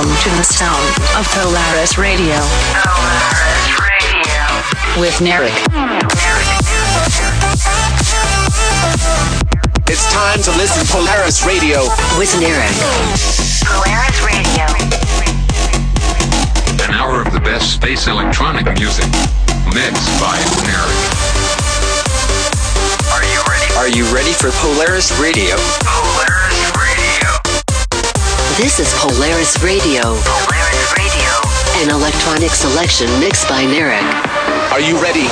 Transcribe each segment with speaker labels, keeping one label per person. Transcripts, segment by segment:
Speaker 1: Welcome to the sound of Polaris Radio. Polaris Radio. With Narek.
Speaker 2: It's time to listen Polaris Radio
Speaker 3: with Narek.
Speaker 1: Polaris Radio.
Speaker 4: An hour of the best space electronic music. Mixed by Narek.
Speaker 2: Are you ready?
Speaker 3: Are you ready for Polaris Radio? This is Polaris Radio.
Speaker 2: Polaris Radio.
Speaker 3: An electronic selection mixed by Narek.
Speaker 2: Are you ready?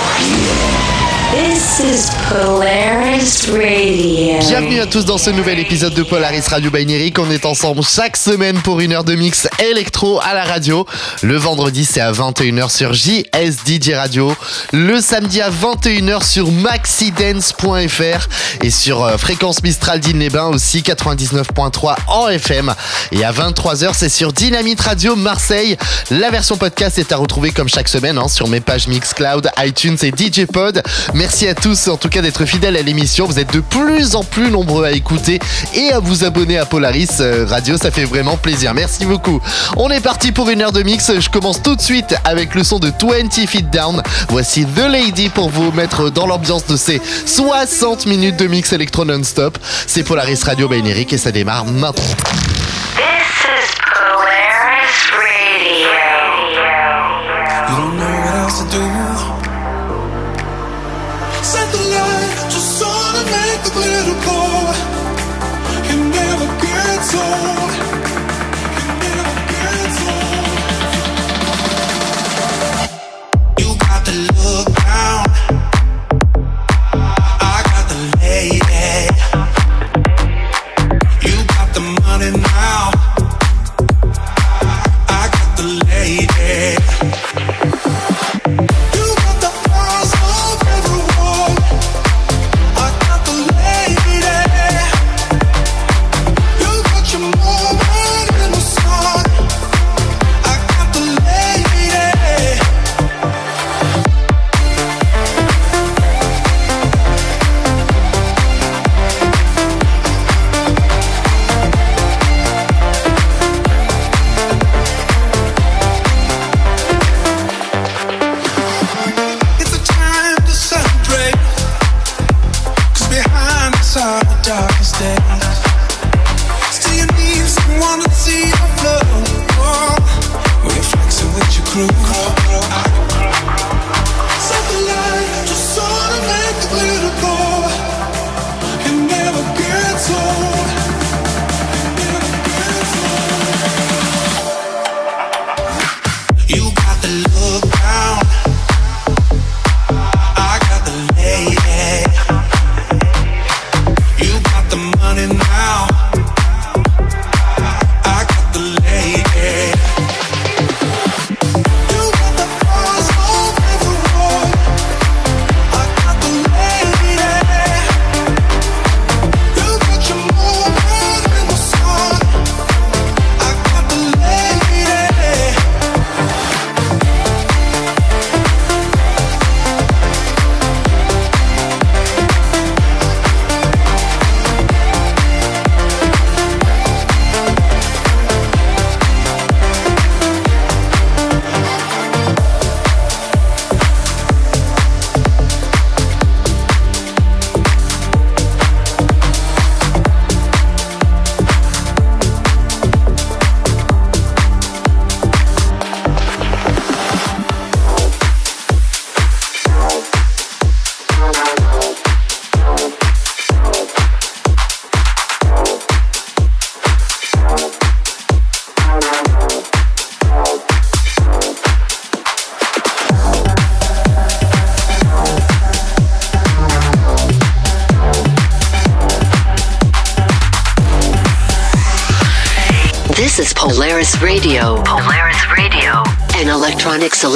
Speaker 5: This is Polaris Radio.
Speaker 6: Bienvenue à tous dans ce nouvel épisode de Polaris Radio Neric. On est ensemble chaque semaine pour une heure de mix électro à la radio. Le vendredi, c'est à 21h sur JSDJ Radio. Le samedi à 21h sur maxidance.fr et sur euh, Fréquence Mistral d'Île-les-Bains aussi 99.3 en FM. Et à 23h, c'est sur Dynamite Radio Marseille. La version podcast est à retrouver comme chaque semaine hein, sur mes pages Mixcloud, iTunes et DJ Pod. Merci à tous en tout cas d'être fidèles à l'émission. Vous êtes de plus en plus nombreux à écouter et à vous abonner à Polaris euh, Radio. Ça fait vraiment plaisir. Merci beaucoup. On est parti pour une heure de mix. Je commence tout de suite avec le son de 20 Feet Down. Voici The Lady pour vous mettre dans l'ambiance de ces 60 minutes de mix électro non-stop. C'est Polaris Radio by Eric et ça démarre maintenant.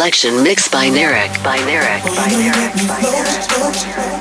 Speaker 3: Selection mixed by Narek. By Narek. By Narek. By Narek.
Speaker 7: Boy,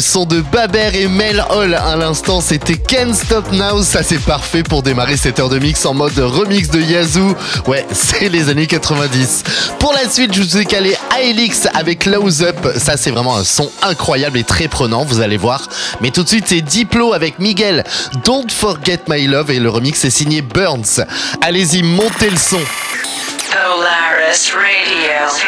Speaker 5: Son de Baber et Mel Hall à l'instant, c'était Can't Stop Now. Ça, c'est parfait pour démarrer cette heure de mix en mode remix de Yazoo. Ouais, c'est les années 90. Pour la suite, je vous ai calé Aelix avec Close Up. Ça, c'est vraiment un son incroyable et très prenant, vous allez voir. Mais tout de suite, c'est Diplo avec Miguel. Don't Forget My Love et le remix est signé Burns. Allez-y, montez le son.
Speaker 1: Polaris Radio.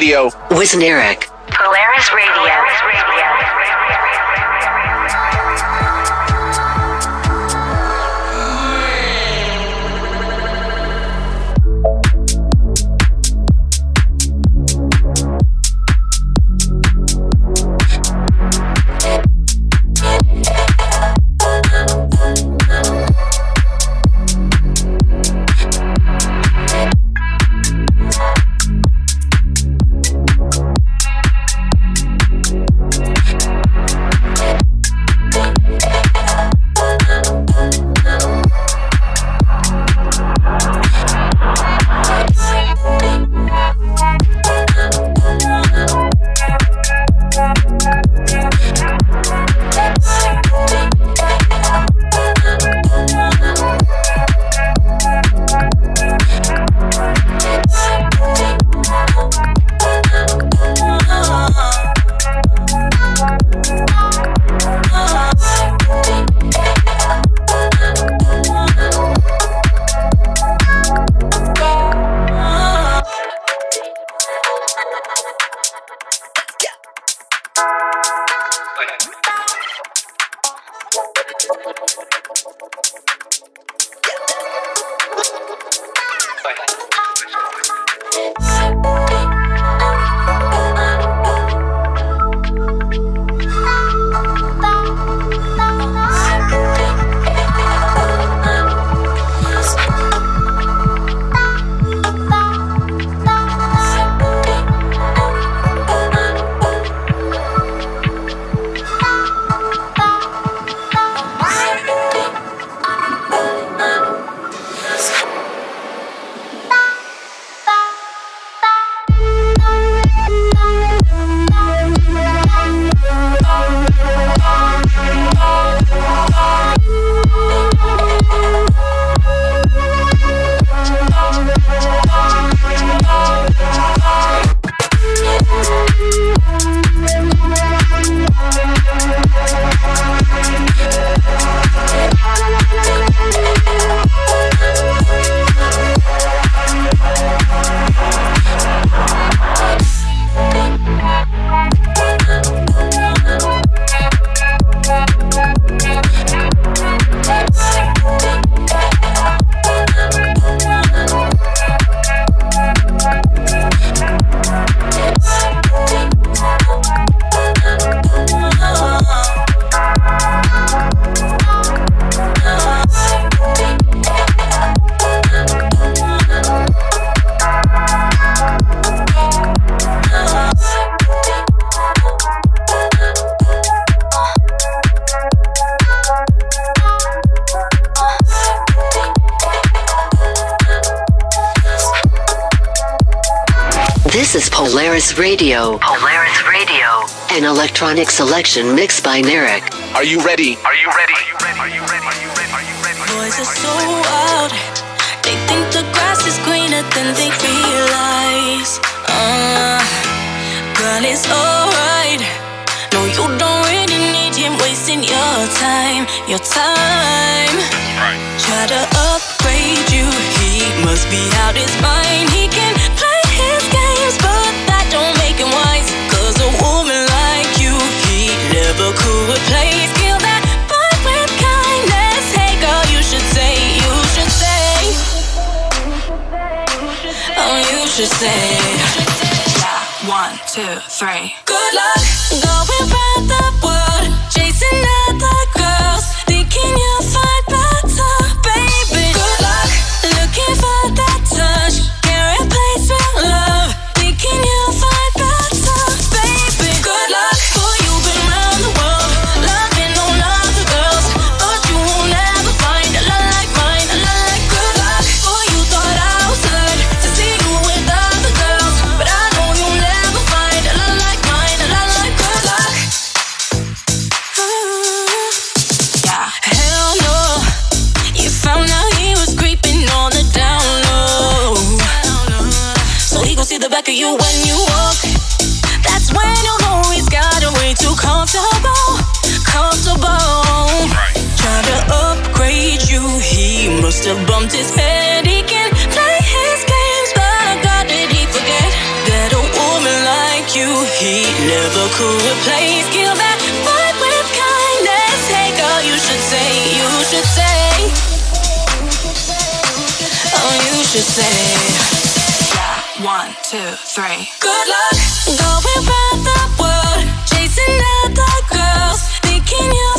Speaker 8: Radio.
Speaker 3: With Narek.
Speaker 2: Polaris Radio.
Speaker 3: Polaris Radio. An electronic selection mixed by Narek.
Speaker 8: Are you ready?
Speaker 2: Are you ready? Are you ready? Are you ready? Are you ready?
Speaker 9: Boys are so wild. They think the grass is greener than they realize. Uh, girl, it's alright. No, you don't really need him wasting your time. Your time. Try to upgrade you. He must be out his mind. He can could replace. Kill that with kindness. Hey girl, you should say, you should say. Oh, you should say. Yeah, one, two, three. Good luck going round the world, chasing must have bumped his head. He can play his games, but God did he forget that a woman like you he never could replace. Kill that fight with kindness. Hey girl, you should say, you should say. Oh, you should say. One, two, three. Good luck going round the world, chasing other girls, thinking you'll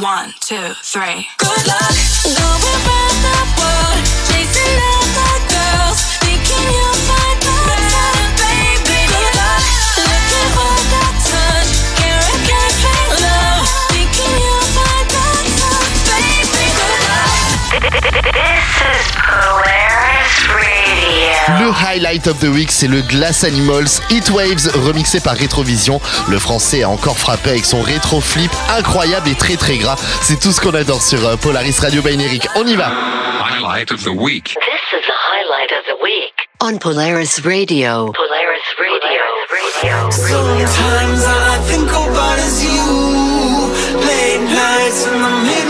Speaker 9: three. Good luck going round the world, chasing other girls, thinking you'll find better, baby. Good luck looking for that touch, can't can't fake love, thinking you'll find better, baby. Good luck.
Speaker 10: This is Polaris Radio.
Speaker 5: Le highlight of the week, c'est le Glass Animals Heat Waves remixé par Retrovision. Le français a encore frappé avec son rétro flip incroyable et très très gras. C'est tout ce qu'on adore sur euh, Polaris Radio by Neric. On y va.
Speaker 4: Highlight of the week.
Speaker 3: This is the highlight of the week on Polaris Radio. Polaris Radio. Radio.
Speaker 11: Sometimes all I think about is you. Late nights in the middle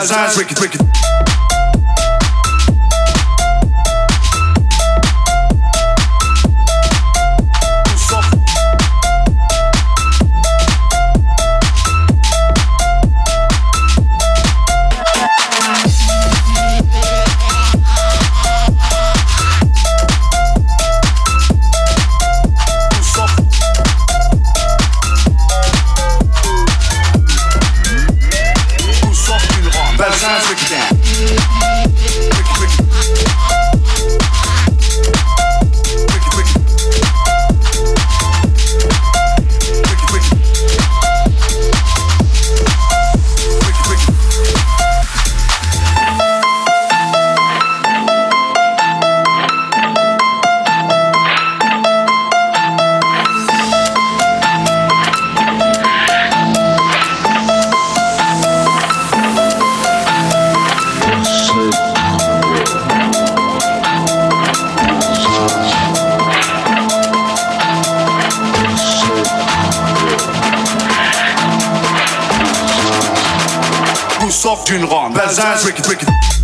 Speaker 12: une ronde. Bazin, tricky, sort d'une ronde. Bazin, break it, break it.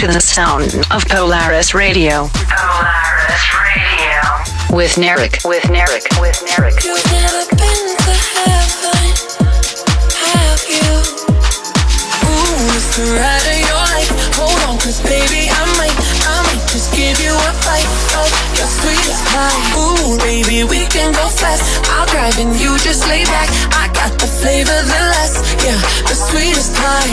Speaker 13: To the sound of Polaris Radio
Speaker 1: Polaris Radio.
Speaker 13: with Narek. With Narek. With Narek.
Speaker 11: You've never been to heaven, have you? Ooh, it's the ride of your life. Hold on, cause baby, I might, I might just give you a bite of your sweetest pie. Baby, we can go fast. I'll drive and you just lay back. I got the flavor, the less, yeah, the sweetest pie.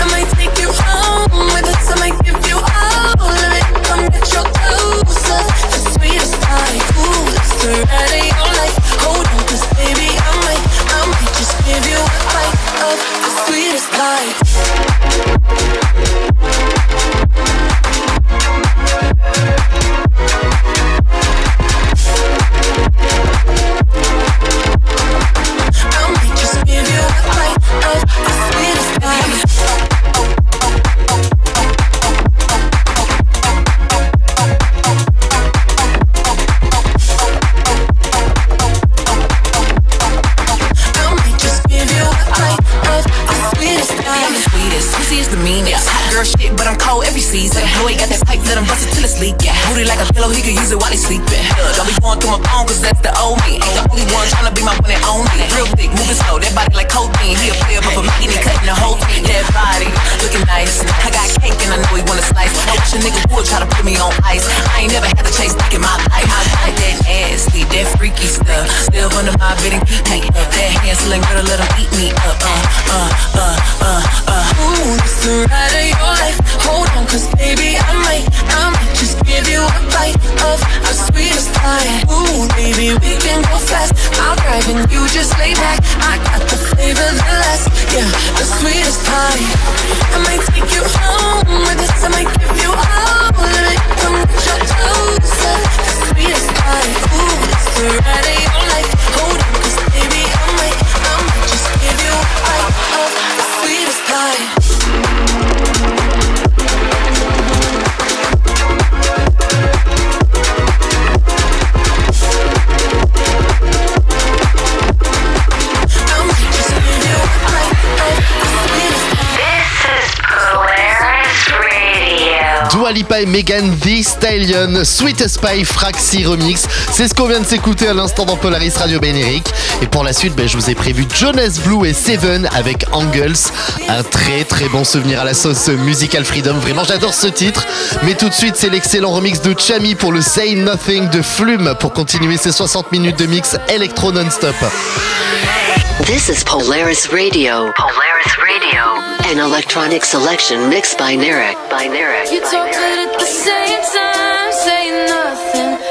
Speaker 11: I might take you home with us. I might give you all of it. Come get your of the sweetest pie. Ooh, it's the ride of your life. Hold on, cause baby, I might, I might just give you a bite of the sweetest pie.
Speaker 5: Megan Thee Stallion, Sweet Spy Fraxi Remix. C'est ce qu'on vient de s'écouter à l'instant dans Polaris Radio Bénérique. Et pour la suite, ben, je vous ai prévu Jonas Blue et Seven avec Angles. Un très très bon souvenir à la sauce Musical Freedom. Vraiment, j'adore ce titre. Mais tout de suite, c'est l'excellent remix de Chami pour le Say Nothing de Flume pour continuer ces 60 minutes de mix électro non-stop.
Speaker 3: This is Polaris Radio,
Speaker 1: Polaris Radio.
Speaker 3: An electronic selection mixed by Narek. By Narek.
Speaker 11: You talk good at the same time, saying nothing.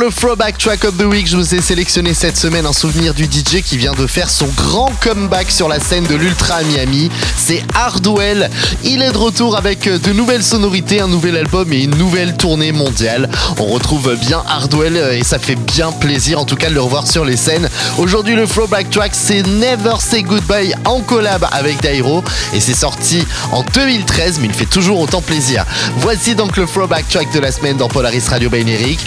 Speaker 5: Le Throwback Track of the Week, je vous ai sélectionné cette semaine un souvenir du DJ qui vient de faire son grand comeback sur la scène de l'Ultra à Miami. C'est Hardwell. Il est de retour avec de nouvelles sonorités, un nouvel album et une nouvelle tournée mondiale. On retrouve bien Hardwell et ça fait bien plaisir en tout cas de le revoir sur les scènes. Aujourd'hui, le Throwback Track, c'est Never Say Goodbye en collab avec Dairo et c'est sorti en 2013, mais il fait toujours autant plaisir. Voici donc le Throwback Track de la semaine dans Polaris Radio by Eric.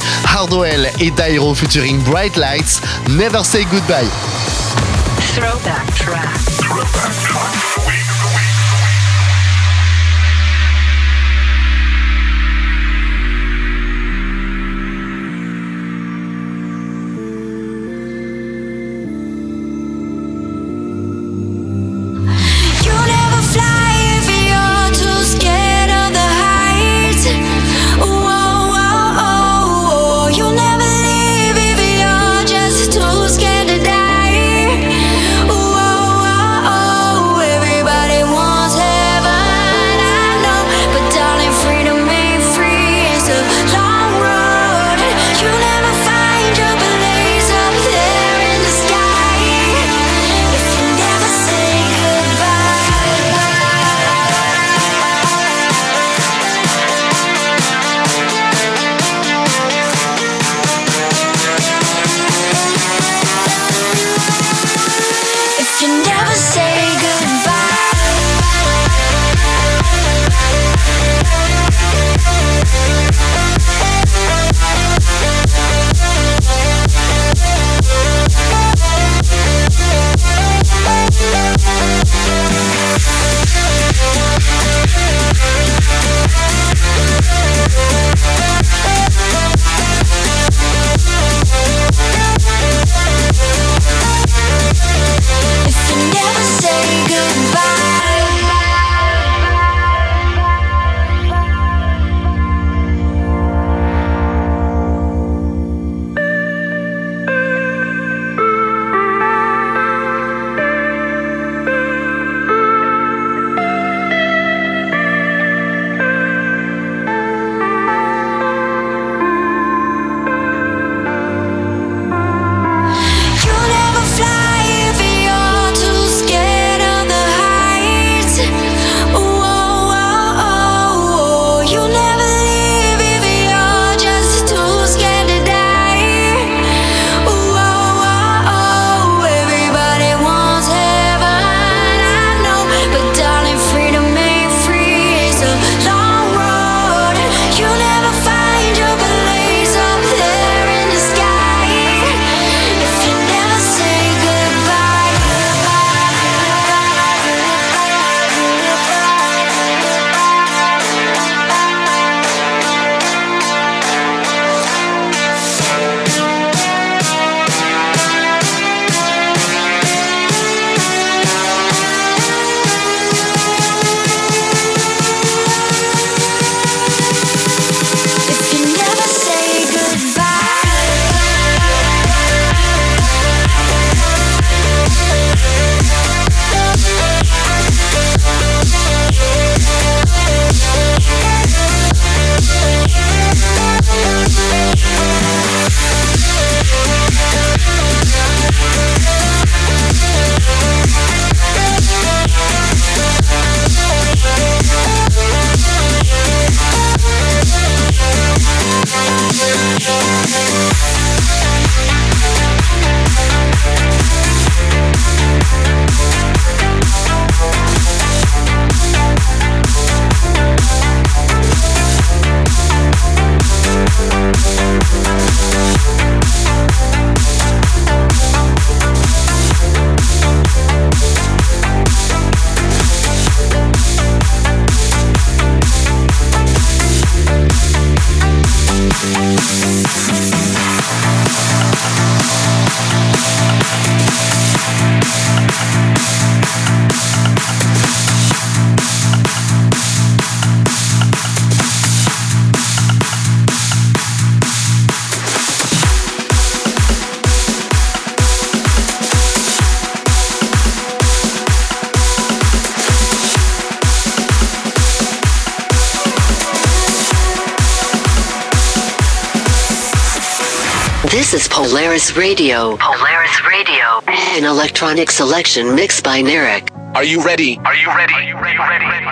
Speaker 5: Et Dairo featuring Bright Lights, Never Say Goodbye.
Speaker 14: Throwback track.
Speaker 15: Throwback track.
Speaker 3: Polaris Radio.
Speaker 10: Polaris Radio.
Speaker 3: An electronic selection mixed by Narek.
Speaker 2: Are you ready?
Speaker 10: Are you ready? Are you ready? Are you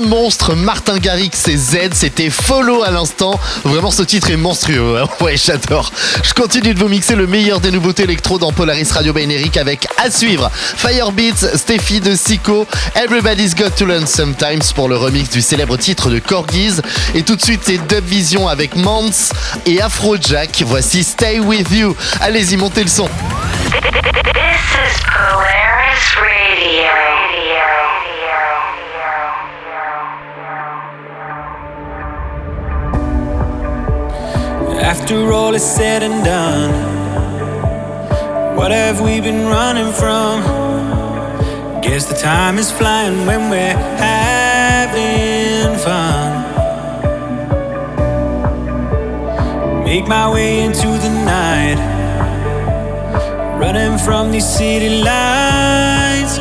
Speaker 5: monstres, Martin Garrix et Z, c'était Follow à l'instant. Vraiment, ce titre est monstrueux. hein. Ouais, j'adore. Je continue de vous mixer le meilleur des nouveautés électro dans Polaris Radio by Eric avec à suivre Firebeats, Steffi de Sico, Everybody's Got to Learn Sometimes pour le remix du célèbre titre de Corgis. Et tout de suite, c'est Dub Vision avec Mans et Afrojack. Voici Stay With You. Allez-y, montez le son.
Speaker 9: After all is said and done, what have we been running from? Guess the time is flying when we're having fun. Make my way into the night, running from these city lights.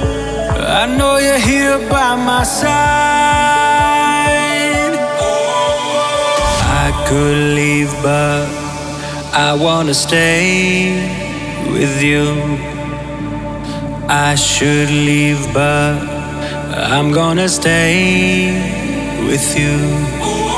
Speaker 9: I know you're here by my side. Could leave, but I wanna stay with you. I should leave, but I'm gonna stay with you.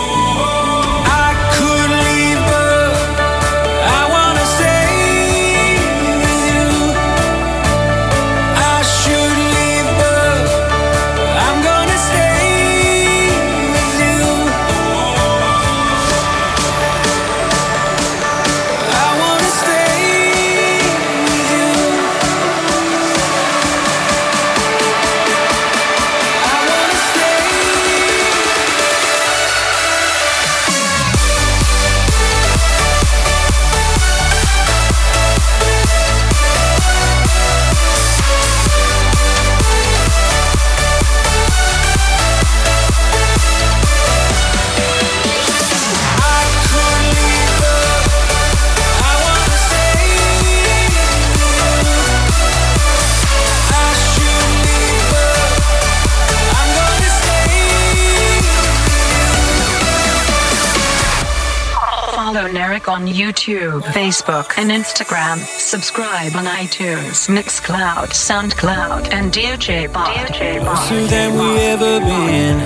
Speaker 14: Narek on YouTube, Facebook, and Instagram. Subscribe on iTunes, Mixcloud, SoundCloud, and DJ Bot.
Speaker 9: Closer than we ever been.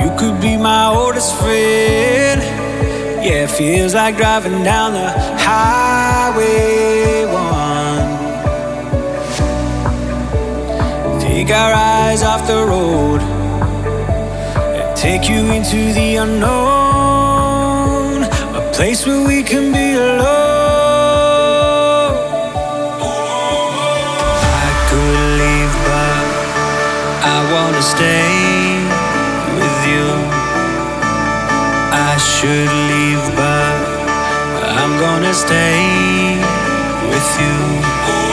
Speaker 9: You could be my oldest friend. Yeah, it feels like driving down the highway one. Take our eyes off the road and take you into the unknown. Place where we can be alone. I could leave, but I wanna stay with you. I should leave, but I'm gonna stay with you.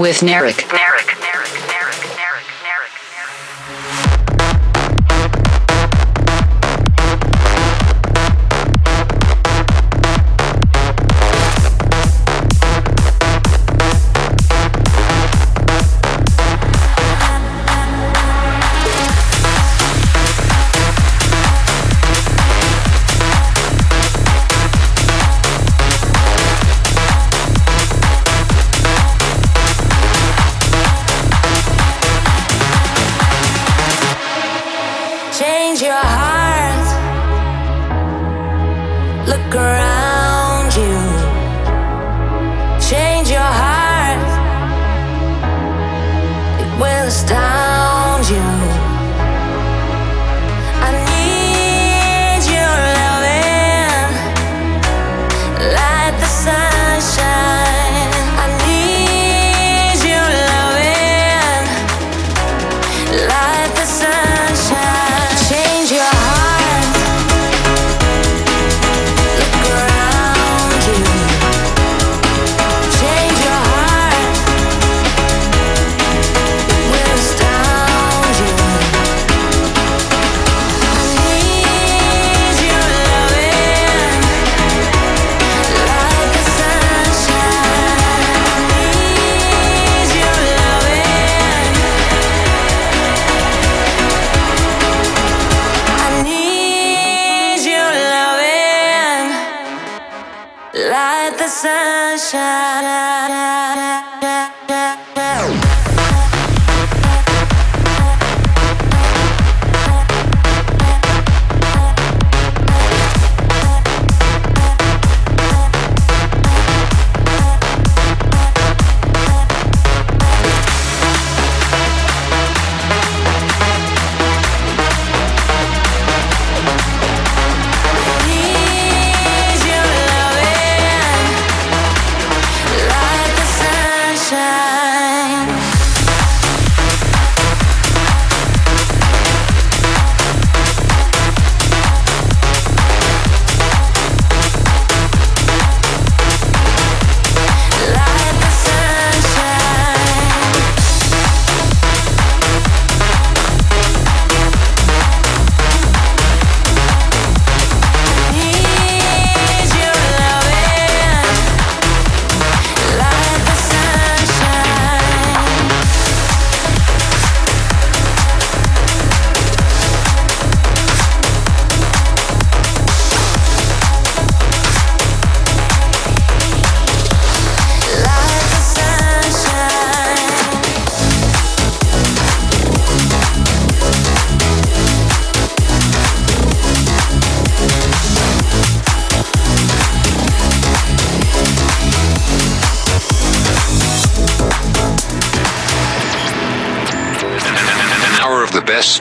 Speaker 9: With
Speaker 14: Narek.
Speaker 16: Change your heart. Look around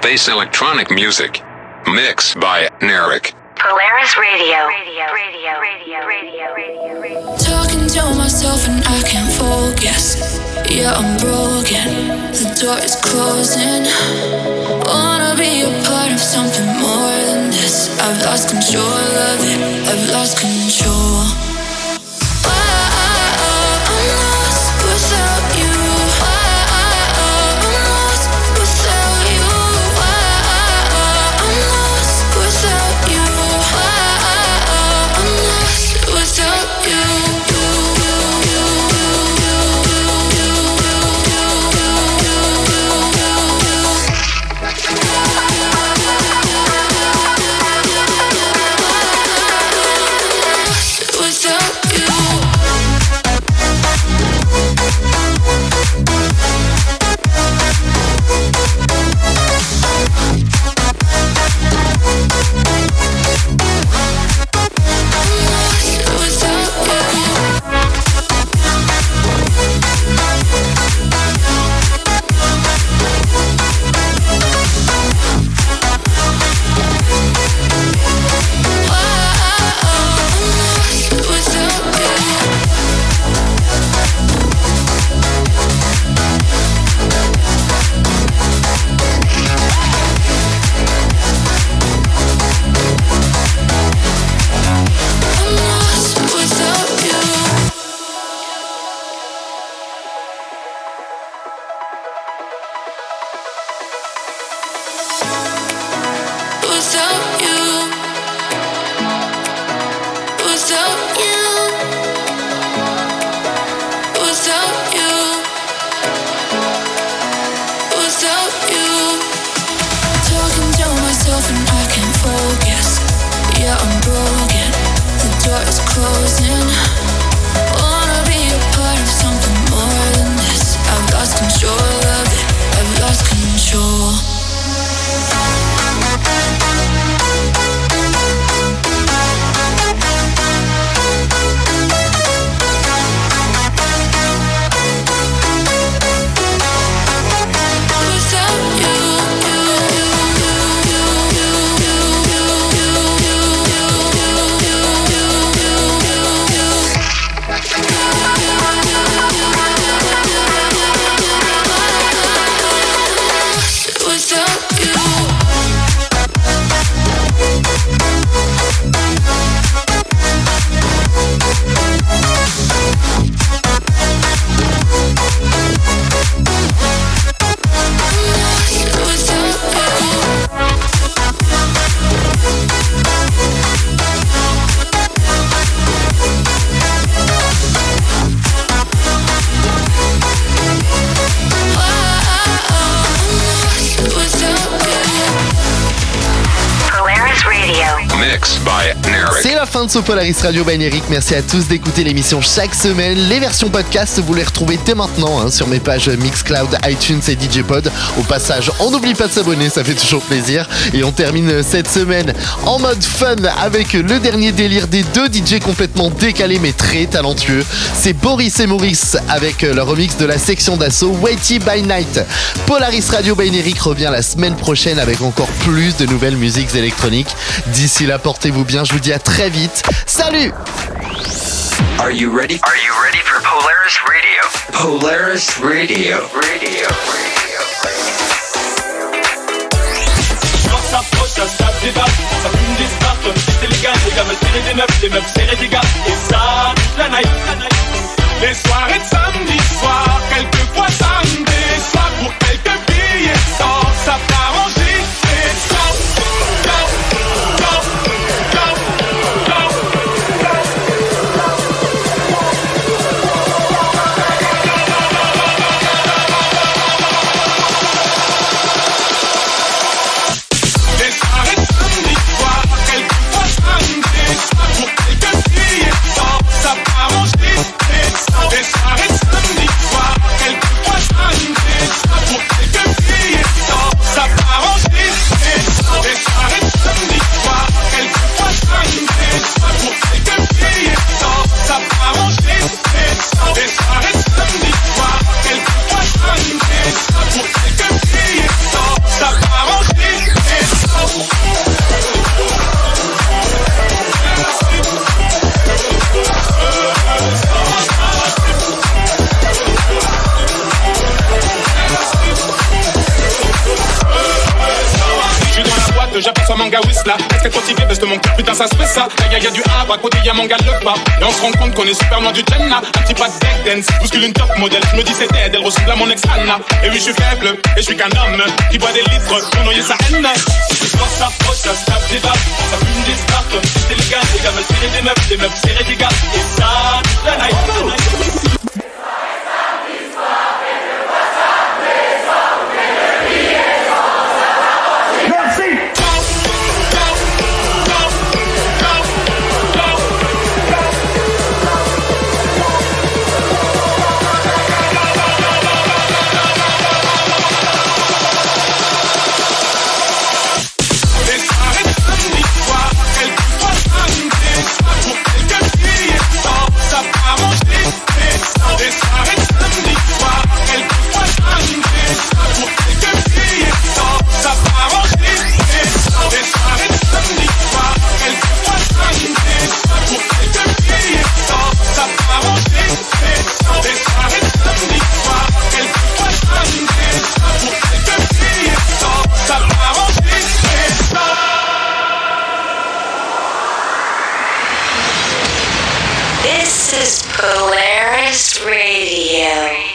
Speaker 4: space electronic music. Mix by Narek.
Speaker 1: Polaris Radio.
Speaker 10: Talking to myself and I can't focus. Yeah, I'm broken. The door is closing. Wanna be a part of something more than this. I've lost control of it. I've lost control.
Speaker 5: La fin de ce Polaris Radio by Eric. Merci à tous d'écouter l'émission chaque semaine. Les versions podcast, vous les retrouvez dès maintenant hein, sur mes pages Mixcloud, iTunes et DJ Pod. Au passage, on n'oublie pas de s'abonner, ça fait toujours plaisir. Et on termine cette semaine en mode fun avec le dernier délire des deux DJ complètement décalés mais très talentueux. C'est Boris et Maurice avec leur remix de la section d'assaut Weighty by Night. Polaris Radio by Eric revient la semaine prochaine avec encore plus de nouvelles musiques électroniques. D'ici là, portez-vous bien, je vous dis à très vite. Salut
Speaker 8: Are you ready? Are you ready for Polaris Radio? Polaris Radio. Radio.
Speaker 17: Quand ça approche, ça se tape des dates Ça fume des stars comme si c'était légal Les gars veulent tirer des meufs, les meufs serrer des gars Et ça, la night Les soirées de samedi soir Quelquefois Pour quelques billets de sang Ça part It's, it's, it's, it's, motivé, baisse de mon cœur, putain, ça se fait ça. Y'a y a du arbre, à côté y'a mon gars le pas. Et on se rend compte qu'on est super loin du Jenna. Un petit pas de deck dance, bouscule une top modèle. Je me dis c'est dead, elle ressemble à mon ex Anna. Et oui, je suis faible, et je suis qu'un homme qui boit des litres pour noyer sa haine. Ça approche, ça se tape des balles, ça fume des stars, c'est illégal. Les gars veulent serrer des meufs, les meufs serrer des gars. Et ça, la night.
Speaker 3: Polaris Radio.